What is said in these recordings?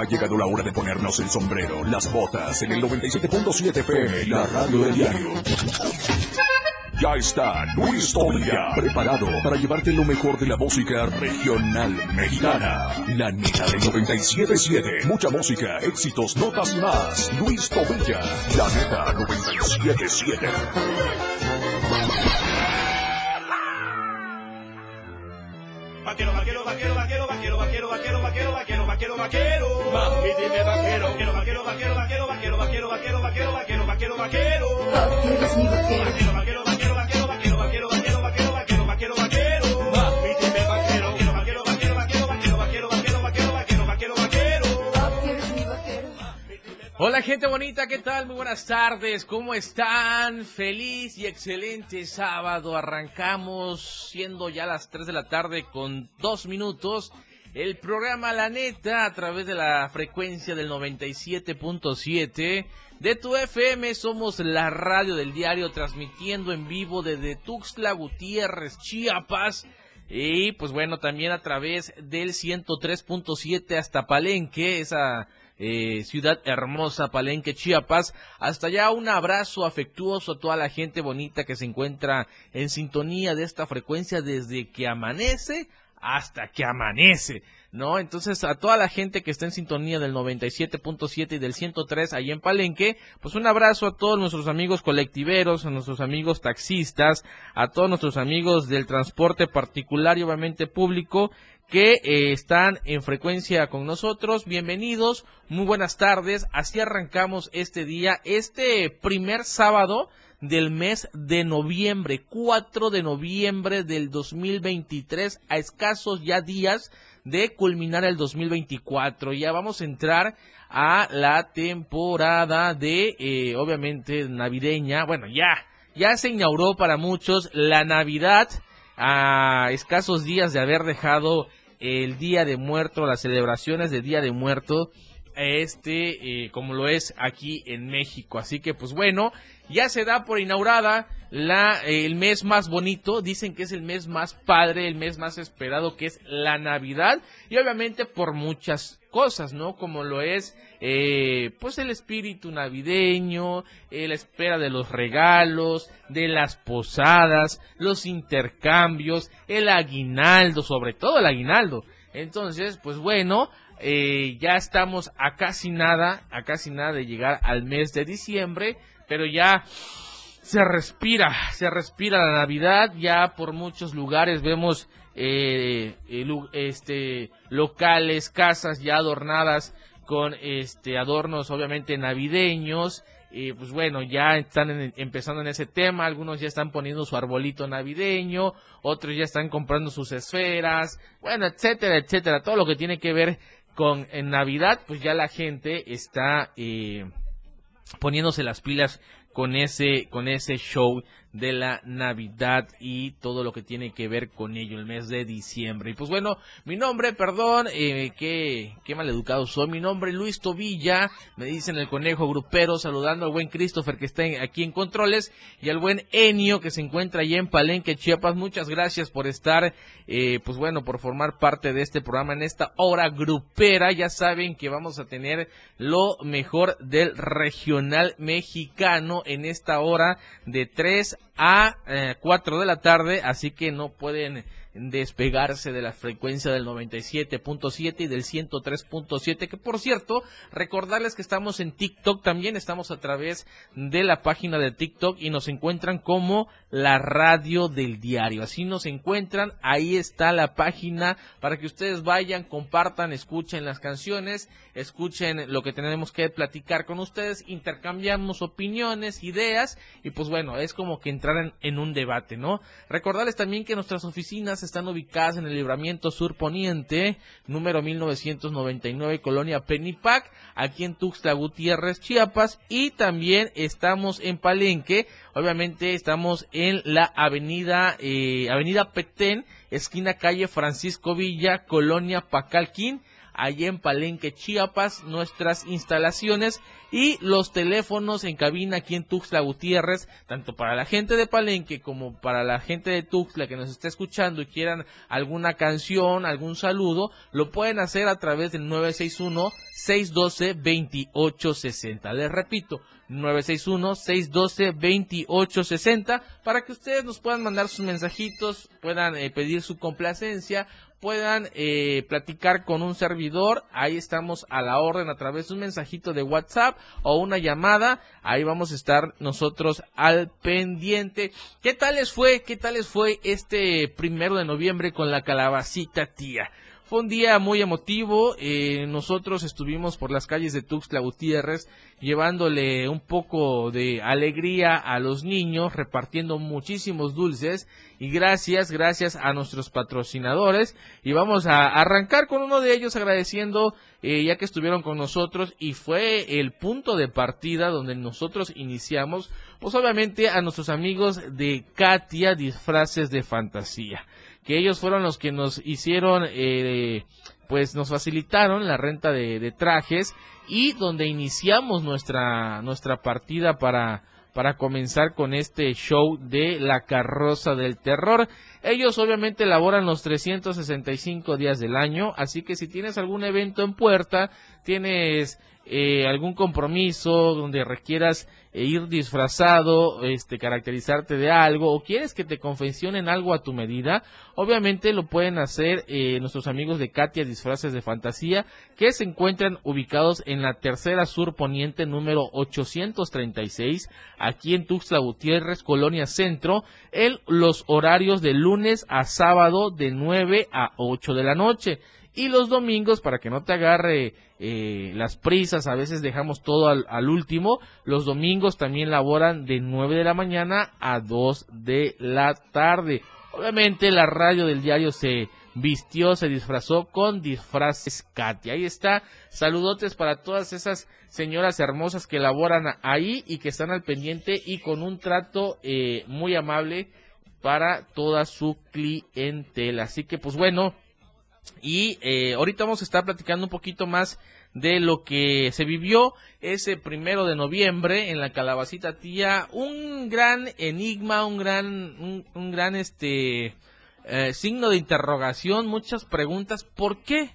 Ha llegado la hora de ponernos el sombrero, las botas en el 97.7 PM, la radio del diario. Ya está Luis Tobilla, preparado para llevarte lo mejor de la música regional mexicana. La neta del 97.7. Mucha música, éxitos, notas y más. Luis Tobilla, la neta 97.7. vaquero, vaquero, vaquero, vaquero, vaquero, vaquero. Mami, dime vaquero. Vaquero, vaquero, vaquero, vaquero, vaquero, vaquero, vaquero, vaquero, vaquero, vaquero, vaquero. Eres mi vaquero. Vaquero, vaquero, vaquero, vaquero, vaquero, vaquero, vaquero, vaquero, vaquero, vaquero, vaquero. Mami, dime vaquero. Vaquero, vaquero, vaquero, vaquero, vaquero, vaquero, vaquero, vaquero, vaquero, vaquero, vaquero. Eres mi vaquero. Hola gente bonita, ¿qué tal? Muy buenas tardes, ¿cómo están? Feliz y excelente sábado, arrancamos siendo ya las 3 de la tarde con dos minutos. El programa La Neta a través de la frecuencia del 97.7 de tu FM. Somos la radio del diario transmitiendo en vivo desde Tuxtla Gutiérrez, Chiapas. Y pues bueno, también a través del 103.7 hasta Palenque, esa eh, ciudad hermosa, Palenque, Chiapas. Hasta allá un abrazo afectuoso a toda la gente bonita que se encuentra en sintonía de esta frecuencia desde que amanece hasta que amanece, ¿no? Entonces, a toda la gente que está en sintonía del 97.7 y del 103 ahí en Palenque, pues un abrazo a todos nuestros amigos colectiveros, a nuestros amigos taxistas, a todos nuestros amigos del transporte particular y obviamente público que eh, están en frecuencia con nosotros. Bienvenidos, muy buenas tardes. Así arrancamos este día, este primer sábado del mes de noviembre, 4 de noviembre del 2023, a escasos ya días de culminar el 2024. Ya vamos a entrar a la temporada de, eh, obviamente, navideña. Bueno, ya, ya se inauguró para muchos la Navidad a escasos días de haber dejado el Día de Muerto, las celebraciones de Día de Muerto, este, eh, como lo es aquí en México. Así que, pues bueno, ya se da por inaugurada la, eh, el mes más bonito, dicen que es el mes más padre, el mes más esperado, que es la Navidad, y obviamente por muchas cosas, ¿no? Como lo es, eh, pues el espíritu navideño, eh, la espera de los regalos, de las posadas, los intercambios, el aguinaldo, sobre todo el aguinaldo. Entonces, pues bueno, eh, ya estamos a casi nada, a casi nada de llegar al mes de diciembre, pero ya se respira, se respira la Navidad, ya por muchos lugares vemos eh, eh, este locales, casas ya adornadas con este adornos obviamente navideños. Y pues bueno, ya están empezando en ese tema, algunos ya están poniendo su arbolito navideño, otros ya están comprando sus esferas, bueno, etcétera, etcétera, todo lo que tiene que ver con en Navidad, pues ya la gente está eh, poniéndose las pilas con ese con ese show de la Navidad y todo lo que tiene que ver con ello el mes de diciembre. Y pues bueno, mi nombre, perdón, eh, qué, qué maleducado soy, mi nombre Luis Tobilla, me dicen el conejo grupero, saludando al buen Christopher que está aquí en controles y al buen Enio que se encuentra allá en Palenque, Chiapas. Muchas gracias por estar, eh, pues bueno, por formar parte de este programa en esta hora grupera. Ya saben que vamos a tener lo mejor del regional mexicano en esta hora de 3 a eh, 4 de la tarde, así que no pueden despegarse de la frecuencia del 97.7 y del 103.7, que por cierto, recordarles que estamos en TikTok también, estamos a través de la página de TikTok y nos encuentran como la radio del diario, así nos encuentran, ahí está la página para que ustedes vayan, compartan, escuchen las canciones, escuchen lo que tenemos que platicar con ustedes, intercambiamos opiniones, ideas y pues bueno, es como que entrar en, en un debate, ¿no? Recordarles también que nuestras oficinas están ubicadas en el libramiento sur poniente, número 1999, colonia Penipac, aquí en Tuxtla Gutiérrez, Chiapas y también estamos en Palenque, obviamente estamos en la avenida, eh, avenida Petén, esquina calle Francisco Villa, colonia Pacalquín, allá en Palenque, Chiapas, nuestras instalaciones y los teléfonos en cabina aquí en Tuxtla Gutiérrez, tanto para la gente de Palenque como para la gente de Tuxtla que nos está escuchando y quieran alguna canción, algún saludo, lo pueden hacer a través del 961-612-2860. Les repito, 961-612-2860 para que ustedes nos puedan mandar sus mensajitos, puedan eh, pedir su complacencia, puedan eh, platicar con un servidor. Ahí estamos a la orden a través de un mensajito de WhatsApp o una llamada. Ahí vamos a estar nosotros al pendiente. ¿Qué tal les fue? ¿Qué tal les fue este primero de noviembre con la calabacita tía? Fue un día muy emotivo. Eh, nosotros estuvimos por las calles de Tuxtla Gutiérrez llevándole un poco de alegría a los niños, repartiendo muchísimos dulces. Y gracias, gracias a nuestros patrocinadores. Y vamos a arrancar con uno de ellos agradeciendo eh, ya que estuvieron con nosotros y fue el punto de partida donde nosotros iniciamos, pues obviamente a nuestros amigos de Katia Disfraces de Fantasía que ellos fueron los que nos hicieron, eh, pues nos facilitaron la renta de, de, trajes y donde iniciamos nuestra, nuestra partida para, para comenzar con este show de la carroza del terror. Ellos obviamente elaboran los 365 días del año, así que si tienes algún evento en puerta, tienes eh, algún compromiso donde requieras eh, ir disfrazado, este, caracterizarte de algo, o quieres que te confeccionen algo a tu medida, obviamente lo pueden hacer eh, nuestros amigos de Katia Disfraces de Fantasía, que se encuentran ubicados en la tercera sur poniente número 836, aquí en Tuxtla Gutiérrez, Colonia Centro, en los horarios de lunes a sábado de 9 a 8 de la noche y los domingos para que no te agarre eh, las prisas, a veces dejamos todo al, al, último, los domingos también laboran de 9 de la mañana a 2 de la tarde. Obviamente la radio del diario se vistió, se disfrazó con disfraces Katia. Ahí está, saludotes para todas esas señoras hermosas que laboran ahí y que están al pendiente y con un trato eh, muy amable para toda su clientela. Así que pues bueno, y eh, ahorita vamos a estar platicando un poquito más de lo que se vivió ese primero de noviembre en la calabacita tía. Un gran enigma un gran un, gran este eh, signo de interrogación muchas preguntas. Por qué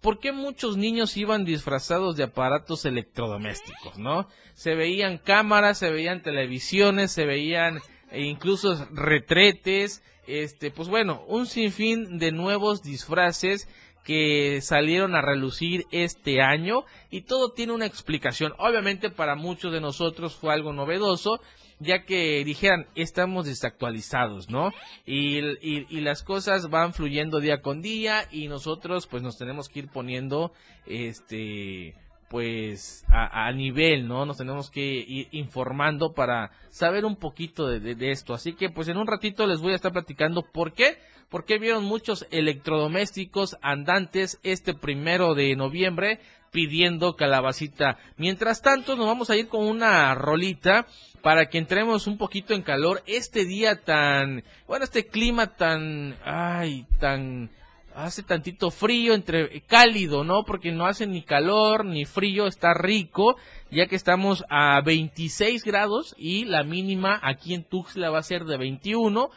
por qué muchos niños iban disfrazados de aparatos electrodomésticos no se veían cámaras se veían televisiones se veían e incluso retretes este, pues bueno, un sinfín de nuevos disfraces que salieron a relucir este año y todo tiene una explicación. Obviamente para muchos de nosotros fue algo novedoso, ya que dijeran, estamos desactualizados, ¿no? Y, y, y, las cosas van fluyendo día con día y nosotros pues nos tenemos que ir poniendo, este, pues a, nivel, ¿no? Nos tenemos que ir informando para saber un poquito de, de, de, esto. Así que pues en un ratito les voy a estar platicando por qué, porque vieron muchos electrodomésticos andantes este primero de noviembre pidiendo calabacita. Mientras tanto nos vamos a ir con una rolita para que entremos un poquito en calor este día tan, bueno, este clima tan, ay, tan hace tantito frío, entre cálido, ¿no? Porque no hace ni calor ni frío, está rico, ya que estamos a 26 grados y la mínima aquí en Tuxtla va a ser de 21,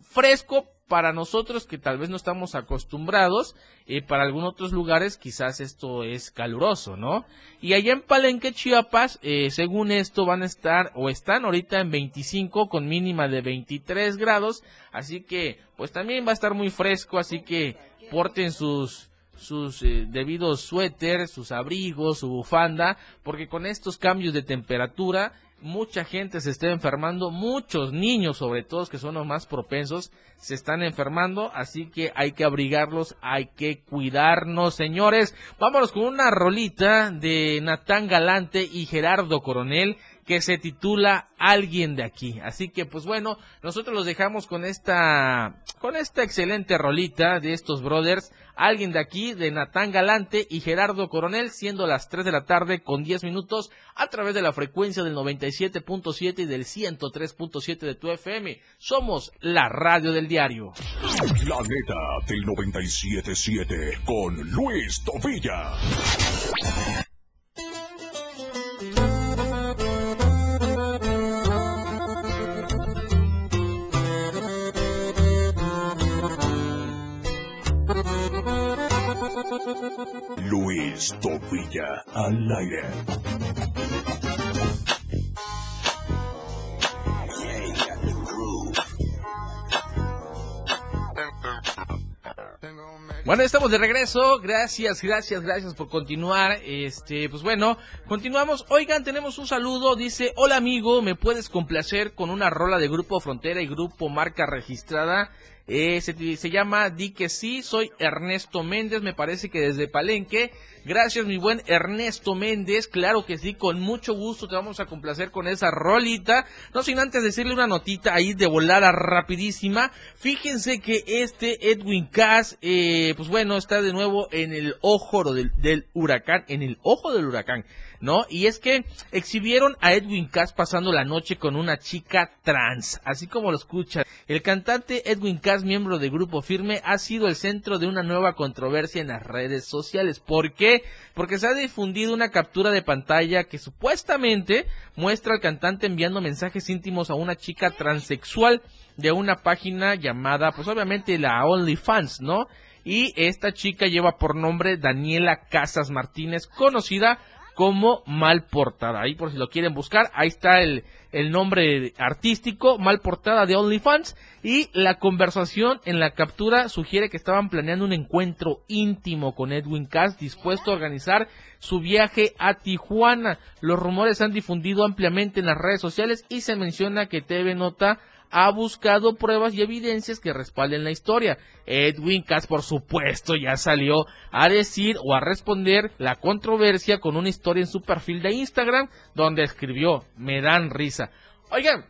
fresco para nosotros que tal vez no estamos acostumbrados, eh, para algunos otros lugares quizás esto es caluroso, ¿no? Y allá en Palenque, Chiapas, eh, según esto van a estar o están ahorita en 25 con mínima de 23 grados, así que pues también va a estar muy fresco, así que porten sus sus eh, debidos suéteres, sus abrigos, su bufanda, porque con estos cambios de temperatura mucha gente se está enfermando, muchos niños sobre todo que son los más propensos se están enfermando, así que hay que abrigarlos, hay que cuidarnos, señores. Vámonos con una rolita de Natán Galante y Gerardo Coronel que se titula Alguien de aquí. Así que pues bueno, nosotros los dejamos con esta con esta excelente rolita de estos brothers, Alguien de aquí de Natán Galante y Gerardo Coronel, siendo las 3 de la tarde con 10 minutos a través de la frecuencia del 97.7 y del 103.7 de tu FM. Somos la radio del diario. La neta del 97.7 con Luis Tobilla. Tobilla al aire. Bueno, estamos de regreso. Gracias, gracias, gracias por continuar. Este, pues bueno, continuamos. Oigan, tenemos un saludo. Dice, hola amigo, ¿me puedes complacer con una rola de Grupo Frontera y Grupo Marca Registrada? Eh, se, se, llama Di que sí, soy Ernesto Méndez, me parece que desde Palenque. Gracias, mi buen Ernesto Méndez. Claro que sí, con mucho gusto te vamos a complacer con esa rolita. No sin antes decirle una notita ahí de volada rapidísima. Fíjense que este Edwin Cass, eh, pues bueno, está de nuevo en el ojo del, del huracán, en el ojo del huracán. ¿No? Y es que exhibieron a Edwin Cass pasando la noche con una chica trans, así como lo escuchan. El cantante Edwin Cass, miembro del grupo Firme, ha sido el centro de una nueva controversia en las redes sociales. ¿Por qué? Porque se ha difundido una captura de pantalla que supuestamente muestra al cantante enviando mensajes íntimos a una chica transexual de una página llamada, pues obviamente la OnlyFans, ¿no? Y esta chica lleva por nombre Daniela Casas Martínez, conocida como Mal Portada. Ahí por si lo quieren buscar, ahí está el, el nombre artístico, Mal Portada de OnlyFans. Y la conversación en la captura sugiere que estaban planeando un encuentro íntimo con Edwin Cass, dispuesto a organizar su viaje a Tijuana. Los rumores se han difundido ampliamente en las redes sociales y se menciona que TV Nota ha buscado pruebas y evidencias que respalden la historia. Edwin Cass, por supuesto, ya salió a decir o a responder la controversia con una historia en su perfil de Instagram donde escribió, me dan risa. Oigan,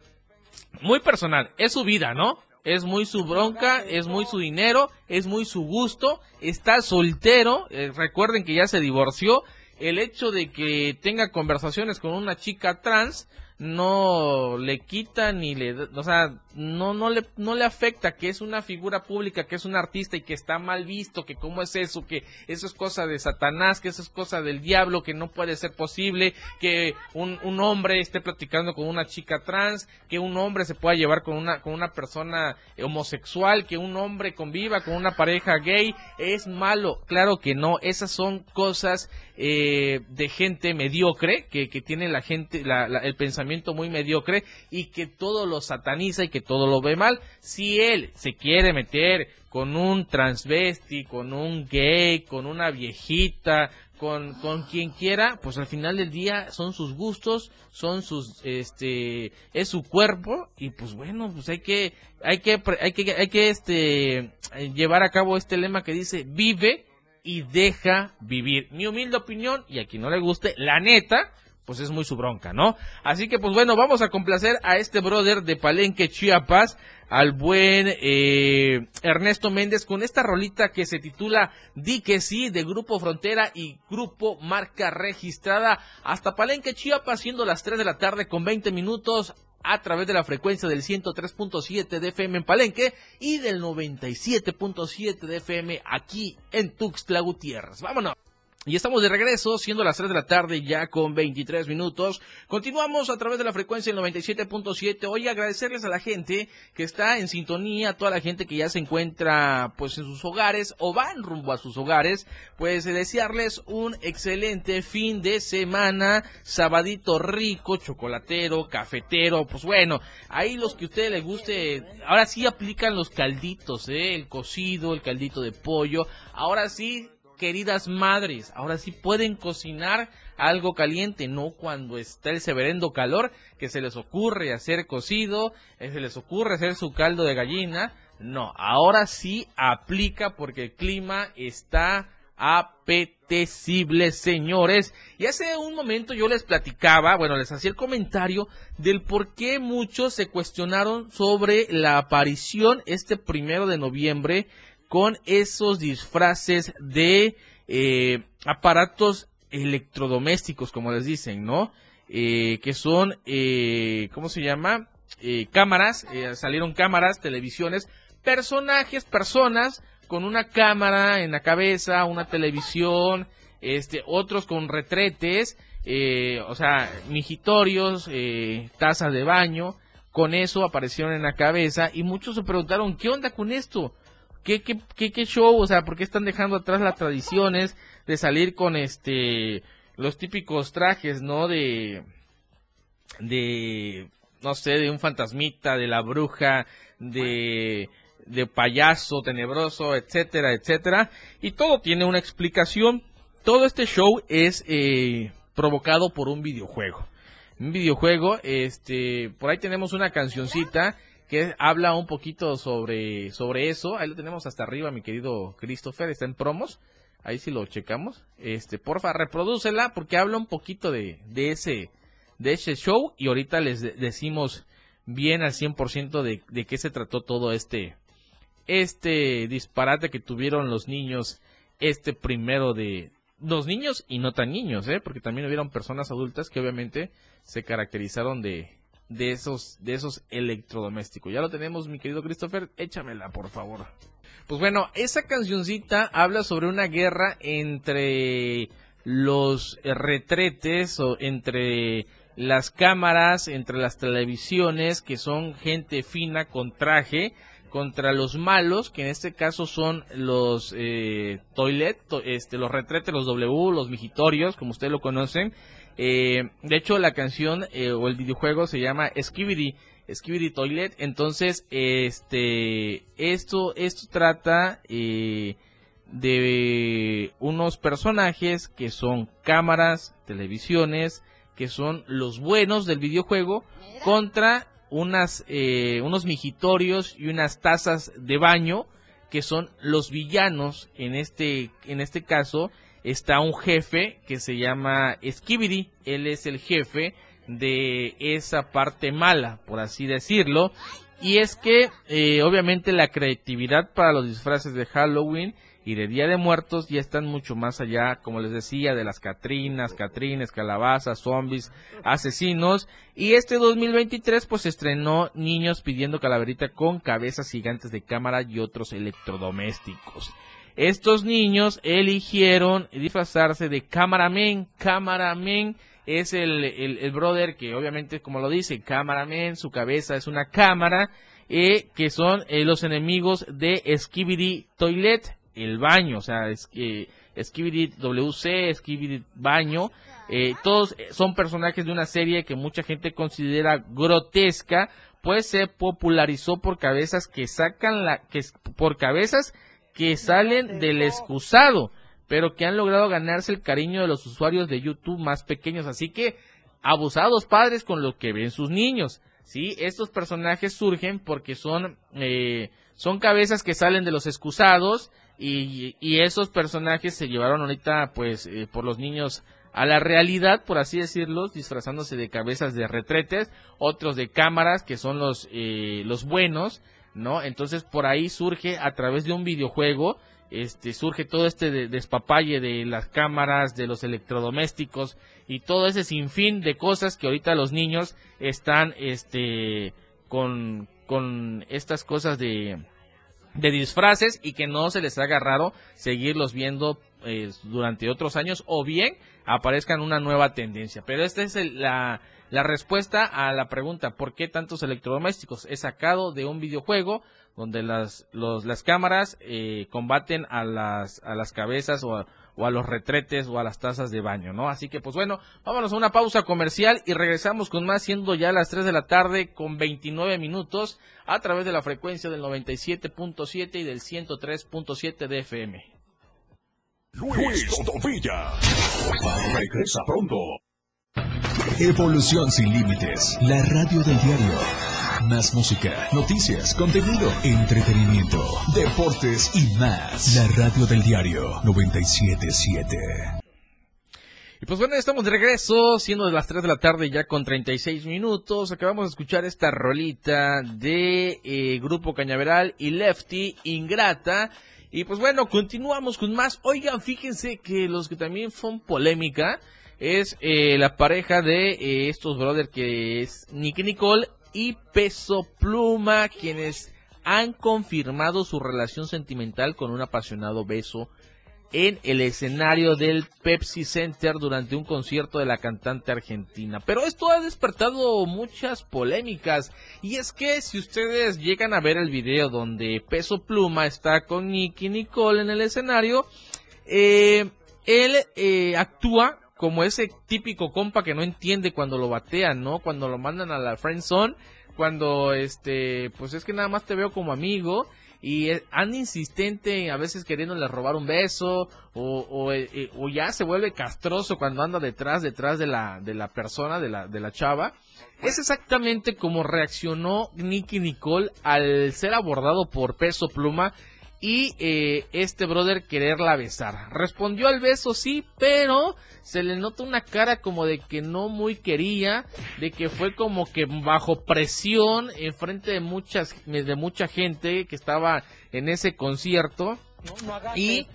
muy personal, es su vida, ¿no? Es muy su bronca, es muy su dinero, es muy su gusto, está soltero, eh, recuerden que ya se divorció, el hecho de que tenga conversaciones con una chica trans, no le quita ni le, o sea, no, no le, no le afecta que es una figura pública, que es un artista y que está mal visto, que cómo es eso, que eso es cosa de Satanás, que eso es cosa del diablo, que no puede ser posible, que un, un hombre esté platicando con una chica trans, que un hombre se pueda llevar con una, con una persona homosexual, que un hombre conviva con una pareja gay, es malo, claro que no, esas son cosas eh, de gente mediocre, que, que tiene la gente, la, la, el pensamiento muy mediocre y que todo lo sataniza y que todo lo ve mal. Si él se quiere meter con un transvesti, con un gay, con una viejita, con, con quien quiera, pues al final del día son sus gustos, son sus, este, es su cuerpo y pues bueno, pues hay que, hay que, hay que, hay que, este, llevar a cabo este lema que dice vive y deja vivir. Mi humilde opinión y a quien no le guste, la neta, pues es muy su bronca, ¿no? Así que pues bueno, vamos a complacer a este brother de Palenque, Chiapas, al buen eh, Ernesto Méndez con esta rolita que se titula Di que sí de Grupo Frontera y Grupo Marca Registrada hasta Palenque, Chiapas, siendo las 3 de la tarde con 20 minutos a través de la frecuencia del 103.7 de FM en Palenque y del 97.7 de FM aquí en Tuxtla Gutiérrez. Vámonos. Y estamos de regreso, siendo las 3 de la tarde ya con 23 minutos. Continuamos a través de la frecuencia del 97.7. Hoy agradecerles a la gente que está en sintonía, a toda la gente que ya se encuentra pues en sus hogares o van rumbo a sus hogares. Pues desearles un excelente fin de semana, sabadito rico, chocolatero, cafetero. Pues bueno, ahí los que a ustedes les guste, ahora sí aplican los calditos, ¿eh? el cocido, el caldito de pollo. Ahora sí queridas madres, ahora sí pueden cocinar algo caliente, no cuando está el severendo calor, que se les ocurre hacer cocido, eh, se les ocurre hacer su caldo de gallina. No, ahora sí aplica porque el clima está apetecibles, señores. Y hace un momento yo les platicaba, bueno, les hacía el comentario del por qué muchos se cuestionaron sobre la aparición este primero de noviembre con esos disfraces de eh, aparatos electrodomésticos, como les dicen, ¿no? Eh, que son, eh, ¿cómo se llama? Eh, cámaras, eh, salieron cámaras, televisiones, personajes, personas con una cámara en la cabeza, una televisión, este, otros con retretes, o sea, mijitorios, tazas de baño, con eso aparecieron en la cabeza y muchos se preguntaron, ¿qué onda con esto? ¿Qué, qué, qué, show? O sea, ¿por qué están dejando atrás las tradiciones de salir con este, los típicos trajes, ¿no? De, de, no sé, de un fantasmita, de la bruja, de, de payaso tenebroso, etcétera, etcétera. Y todo tiene una explicación. Todo este show es eh, provocado por un videojuego. Un videojuego, este, por ahí tenemos una cancioncita que habla un poquito sobre, sobre eso. Ahí lo tenemos hasta arriba, mi querido Christopher, está en promos. Ahí sí lo checamos. Este, porfa, reprodúcela porque habla un poquito de, de ese, de ese show y ahorita les de- decimos bien al 100% de, de qué se trató todo este, este disparate que tuvieron los niños este primero de los niños y no tan niños, ¿eh? porque también hubieron personas adultas que obviamente se caracterizaron de, de esos de esos electrodomésticos. Ya lo tenemos, mi querido Christopher, échamela, por favor. Pues bueno, esa cancioncita habla sobre una guerra entre los retretes o entre las cámaras, entre las televisiones, que son gente fina con traje, contra los malos, que en este caso son los eh, toilet, to- este, los retretes, los W, los mijitorios, como ustedes lo conocen. Eh, de hecho, la canción eh, o el videojuego se llama Skibidi, Skibidi Toilet. Entonces, este, esto, esto trata eh, de unos personajes que son cámaras, televisiones, que son los buenos del videojuego contra unas eh, unos mijitorios y unas tazas de baño que son los villanos en este en este caso está un jefe que se llama Skibidi él es el jefe de esa parte mala por así decirlo y es que eh, obviamente la creatividad para los disfraces de Halloween y de Día de Muertos ya están mucho más allá, como les decía, de las Catrinas, Catrines, calabazas, zombies, asesinos. Y este 2023 pues estrenó Niños pidiendo calaverita con cabezas gigantes de cámara y otros electrodomésticos. Estos niños eligieron disfrazarse de cameraman. Cameraman es el, el, el brother que obviamente, como lo dice, cameraman, su cabeza es una cámara, eh, que son eh, los enemigos de Skibidi Toilet, el baño, o sea, es, eh, Skibidi WC, Skibidi Baño, eh, todos son personajes de una serie que mucha gente considera grotesca, pues se popularizó por cabezas que sacan la, que por cabezas que salen del excusado, pero que han logrado ganarse el cariño de los usuarios de YouTube más pequeños, así que abusados padres con lo que ven sus niños. Sí, estos personajes surgen porque son eh, son cabezas que salen de los excusados y, y esos personajes se llevaron ahorita pues eh, por los niños a la realidad, por así decirlo, disfrazándose de cabezas de retretes, otros de cámaras que son los eh, los buenos, ¿no? Entonces por ahí surge a través de un videojuego este surge todo este de- despapalle de las cámaras, de los electrodomésticos y todo ese sinfín de cosas que ahorita los niños están este con, con estas cosas de, de disfraces y que no se les haga raro seguirlos viendo eh, durante otros años o bien aparezcan una nueva tendencia. Pero esta es el- la, la respuesta a la pregunta ¿por qué tantos electrodomésticos? Es sacado de un videojuego donde las, las cámaras eh, combaten a las, a las cabezas o a, los retretes o a las tazas de baño, ¿no? Así que pues bueno, vámonos a una pausa comercial y regresamos con más siendo ya las 3 de la tarde con 29 minutos a través de la frecuencia del 97.7 y del 103.7 de FM. Luis Todovilla. Regresa pronto. Evolución sin límites. La radio del diario. Más música, noticias, contenido, entretenimiento, deportes y más. La radio del diario 977. Y pues bueno, estamos de regreso, siendo de las 3 de la tarde ya con 36 minutos. Acabamos de escuchar esta rolita de eh, Grupo Cañaveral y Lefty, Ingrata. Y pues bueno, continuamos con más. Oigan, fíjense que los que también son polémica es eh, la pareja de eh, estos brothers que es Nicky Nicole y Peso Pluma, quienes han confirmado su relación sentimental con un apasionado beso en el escenario del Pepsi Center durante un concierto de la cantante argentina. Pero esto ha despertado muchas polémicas y es que si ustedes llegan a ver el video donde Peso Pluma está con Nicky Nicole en el escenario, eh, él eh, actúa como ese típico compa que no entiende cuando lo batean, ¿no? Cuando lo mandan a la friend zone, cuando este, pues es que nada más te veo como amigo y han insistente a veces queriéndole robar un beso o, eh, eh, o, ya se vuelve castroso cuando anda detrás detrás de la de la persona de la de la chava es exactamente como reaccionó Nicky Nicole al ser abordado por Peso Pluma y eh, este brother quererla besar. Respondió al beso sí, pero se le nota una cara como de que no muy quería, de que fue como que bajo presión en frente de muchas de mucha gente que estaba en ese concierto. y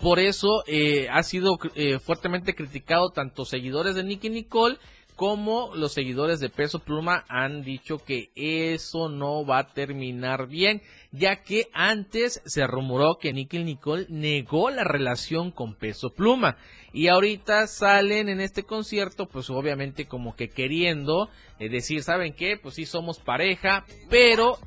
por eso eh, ha sido eh, fuertemente criticado tanto seguidores de Nicky Nicole como los seguidores de Peso Pluma han dicho que eso no va a terminar bien, ya que antes se rumoró que Nicky Nicole negó la relación con Peso Pluma y ahorita salen en este concierto pues obviamente como que queriendo eh, decir, ¿saben qué? Pues sí somos pareja, pero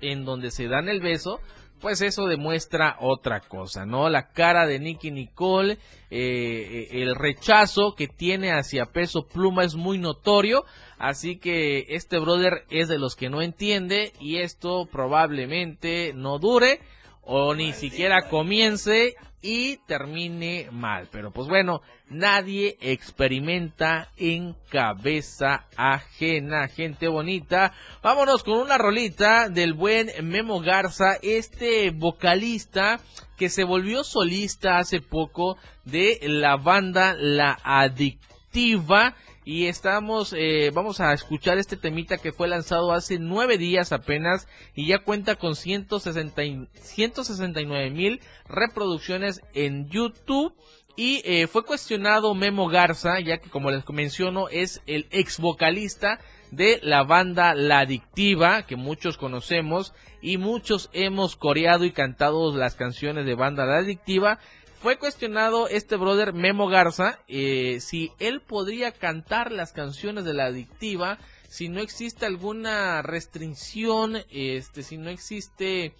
en donde se dan el beso pues eso demuestra otra cosa, ¿no? La cara de Nicky Nicole, eh, el rechazo que tiene hacia Peso Pluma es muy notorio, así que este brother es de los que no entiende y esto probablemente no dure o ni siquiera comience y termine mal. Pero pues bueno, nadie experimenta en cabeza ajena, gente bonita. Vámonos con una rolita del buen Memo Garza, este vocalista que se volvió solista hace poco de la banda La Adictiva y estamos, eh, vamos a escuchar este temita que fue lanzado hace nueve días apenas y ya cuenta con 160 169 mil reproducciones en YouTube. Y eh, fue cuestionado Memo Garza, ya que como les menciono es el ex vocalista de la banda La Adictiva, que muchos conocemos y muchos hemos coreado y cantado las canciones de banda La Adictiva fue cuestionado este brother Memo Garza eh, si él podría cantar las canciones de la adictiva si no existe alguna restricción, este, si no existe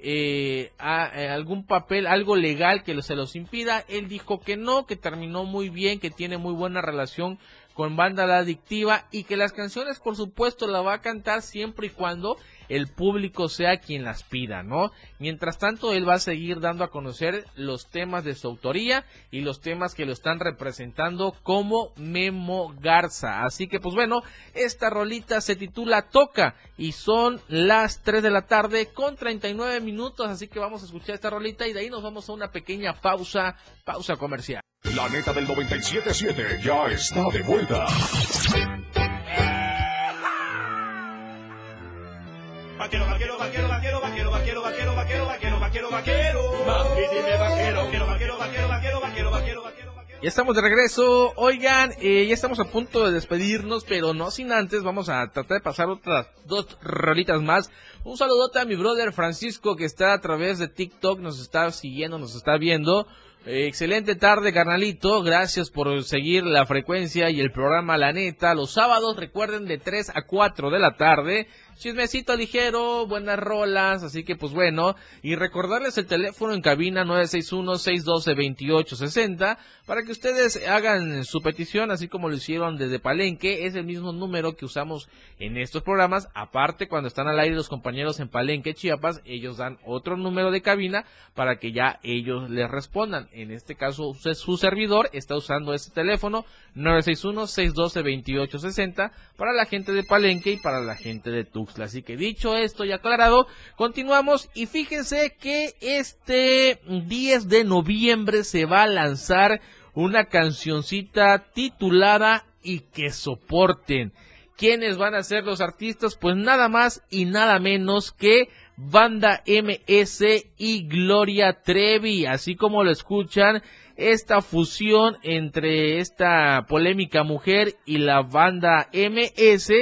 eh, eh, algún papel, algo legal que se los impida. Él dijo que no, que terminó muy bien, que tiene muy buena relación con banda adictiva y que las canciones por supuesto la va a cantar siempre y cuando el público sea quien las pida, ¿no? Mientras tanto, él va a seguir dando a conocer los temas de su autoría y los temas que lo están representando como Memo Garza. Así que, pues bueno, esta rolita se titula Toca y son las 3 de la tarde con 39 minutos, así que vamos a escuchar esta rolita y de ahí nos vamos a una pequeña pausa, pausa comercial. La neta del 97.7 ya está de vuelta. Vaquero, vaquero, vaquero, vaquero, vaquero, vaquero, vaquero, vaquero, vaquero, vaquero, vaquero. Mami, dime vaquero. Vaquero, vaquero, vaquero, vaquero, vaquero, vaquero, vaquero. Ya estamos de regreso. Oigan, eh, ya estamos a punto de despedirnos, pero no sin antes. Vamos a tratar de pasar otras dos rolitas más. Un saludote a mi brother Francisco que está a través de TikTok, nos está siguiendo, nos está viendo. Excelente tarde, carnalito. Gracias por seguir la frecuencia y el programa La Neta. Los sábados, recuerden, de 3 a 4 de la tarde chismecito ligero, buenas rolas, así que pues bueno, y recordarles el teléfono en cabina 961-612-2860 para que ustedes hagan su petición, así como lo hicieron desde Palenque, es el mismo número que usamos en estos programas, aparte cuando están al aire los compañeros en Palenque, Chiapas, ellos dan otro número de cabina para que ya ellos les respondan, en este caso su servidor está usando este teléfono 961-612-2860 para la gente de Palenque y para la gente de Tu Así que dicho esto y aclarado, continuamos y fíjense que este 10 de noviembre se va a lanzar una cancioncita titulada Y que soporten. ¿Quiénes van a ser los artistas? Pues nada más y nada menos que Banda MS y Gloria Trevi, así como lo escuchan, esta fusión entre esta polémica mujer y la banda MS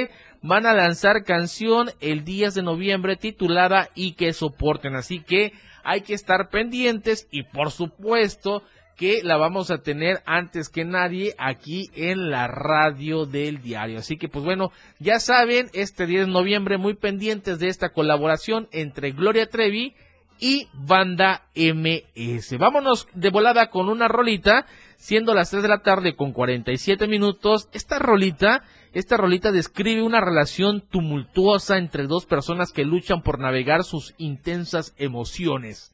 van a lanzar canción el 10 de noviembre titulada y que soporten, así que hay que estar pendientes y por supuesto que la vamos a tener antes que nadie aquí en la radio del diario. Así que pues bueno, ya saben, este 10 de noviembre muy pendientes de esta colaboración entre Gloria Trevi y Banda MS. Vámonos de volada con una rolita, siendo las 3 de la tarde con 47 minutos. Esta rolita, esta rolita describe una relación tumultuosa entre dos personas que luchan por navegar sus intensas emociones.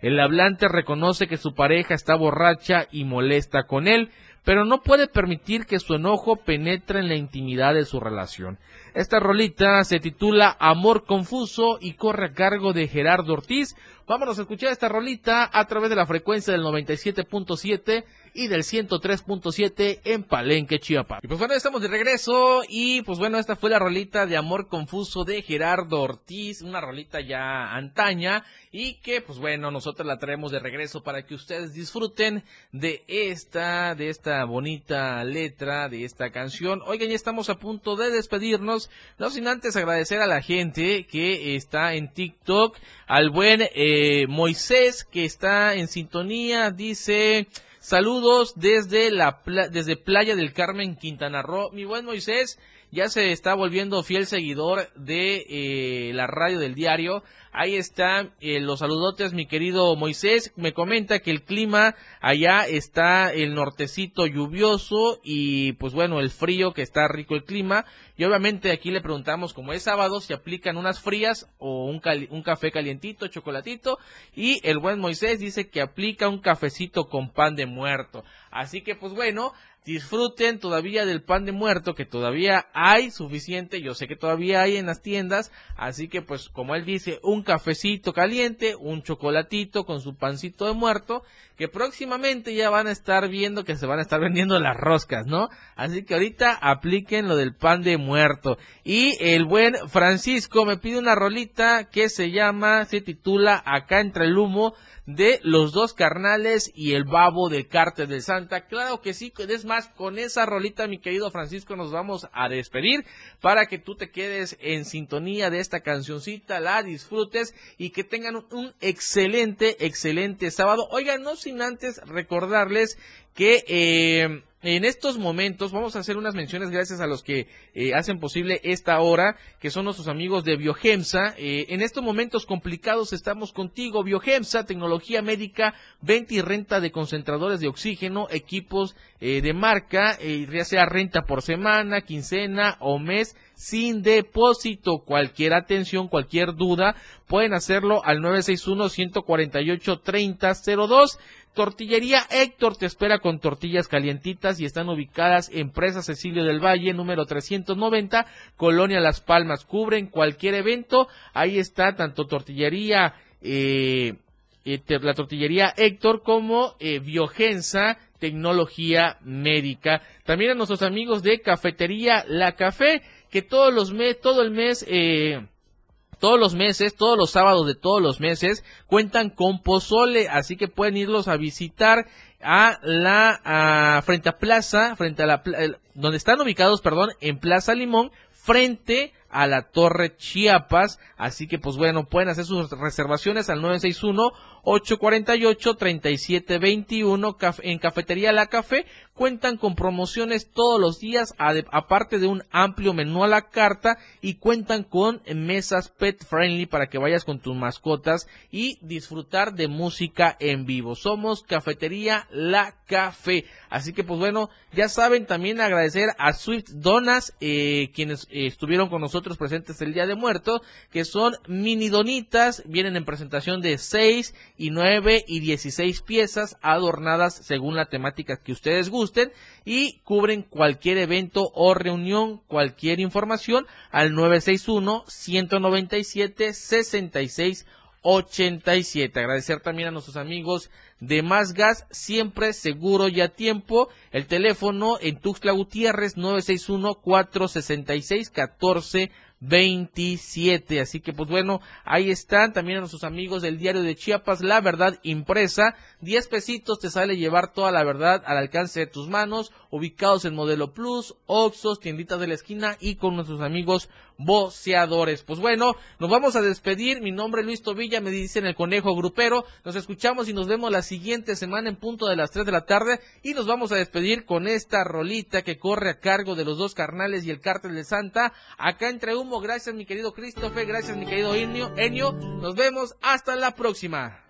El hablante reconoce que su pareja está borracha y molesta con él, pero no puede permitir que su enojo penetre en la intimidad de su relación. Esta rolita se titula Amor Confuso y corre a cargo de Gerardo Ortiz. Vámonos a escuchar esta rolita a través de la frecuencia del 97.7 y del 103.7 en Palenque, Chiapas. Y pues bueno, estamos de regreso y pues bueno, esta fue la rolita de Amor Confuso de Gerardo Ortiz, una rolita ya antaña y que pues bueno, nosotros la traemos de regreso para que ustedes disfruten de esta, de esta bonita letra, de esta canción. Oigan, ya estamos a punto de despedirnos, no sin antes agradecer a la gente que está en TikTok, al buen eh, Moisés que está en sintonía, dice... Saludos desde la desde Playa del Carmen, Quintana Roo. Mi buen Moisés ya se está volviendo fiel seguidor de eh, la radio del diario. Ahí están eh, los saludotes, mi querido Moisés. Me comenta que el clima allá está el nortecito lluvioso y pues bueno, el frío, que está rico el clima. Y obviamente aquí le preguntamos, como es sábado, si aplican unas frías o un, un café calientito, chocolatito. Y el buen Moisés dice que aplica un cafecito con pan de muerto. Así que pues bueno, disfruten todavía del pan de muerto que todavía hay suficiente, yo sé que todavía hay en las tiendas, así que pues como él dice, un cafecito caliente, un chocolatito con su pancito de muerto, que próximamente ya van a estar viendo que se van a estar vendiendo las roscas, ¿no? Así que ahorita apliquen lo del pan de muerto. Y el buen Francisco me pide una rolita que se llama, se titula Acá entre el humo de los dos carnales y el babo de Cártel de Santa. Claro que sí, es más, con esa rolita, mi querido Francisco, nos vamos a despedir para que tú te quedes en sintonía de esta cancioncita, la disfrutes y que tengan un excelente, excelente sábado. Oigan, no sin antes recordarles que eh, en estos momentos vamos a hacer unas menciones gracias a los que eh, hacen posible esta hora, que son nuestros amigos de Biogemsa. Eh, en estos momentos complicados estamos contigo, Biogemsa, tecnología médica, venta y renta de concentradores de oxígeno, equipos eh, de marca, ya sea renta por semana, quincena o mes, sin depósito. Cualquier atención, cualquier duda, pueden hacerlo al 961-148-3002. Tortillería Héctor te espera con tortillas calientitas y están ubicadas en Presa Cecilio del Valle, número 390, Colonia Las Palmas. Cubren cualquier evento. Ahí está tanto tortillería, eh, eh la tortillería Héctor como eh, tecnología médica. También a nuestros amigos de Cafetería La Café, que todos los meses, todo el mes, eh, todos los meses, todos los sábados de todos los meses, cuentan con pozole, así que pueden irlos a visitar a la frente a Plaza, frente a la donde están ubicados, perdón, en Plaza Limón, frente a la Torre Chiapas, así que pues bueno, pueden hacer sus reservaciones al 961 848-3721 en Cafetería La Café. Cuentan con promociones todos los días, aparte de un amplio menú a la carta y cuentan con mesas pet friendly para que vayas con tus mascotas y disfrutar de música en vivo. Somos Cafetería La Café. Así que pues bueno, ya saben también agradecer a Swift Donas, eh, quienes eh, estuvieron con nosotros presentes el Día de Muertos, que son mini donitas, vienen en presentación de 6 y 9 y 16 piezas adornadas según la temática que ustedes gusten y cubren cualquier evento o reunión, cualquier información al 961 197 66 87. Agradecer también a nuestros amigos de Más Gas, siempre seguro y a tiempo. El teléfono en Tuxtla Gutiérrez 961 466 14 27. Así que pues bueno, ahí están también a nuestros amigos del diario de Chiapas, La Verdad Impresa. 10 pesitos te sale llevar toda la verdad al alcance de tus manos, ubicados en Modelo Plus, Oxos, tienditas de la esquina y con nuestros amigos voceadores. Pues bueno, nos vamos a despedir. Mi nombre es Luis Tobilla, me dicen el conejo grupero. Nos escuchamos y nos vemos la siguiente semana en punto de las 3 de la tarde y nos vamos a despedir con esta rolita que corre a cargo de los dos carnales y el cártel de Santa. Acá entre un Gracias, mi querido Christopher. Gracias, mi querido Enio. Enio. Nos vemos. Hasta la próxima.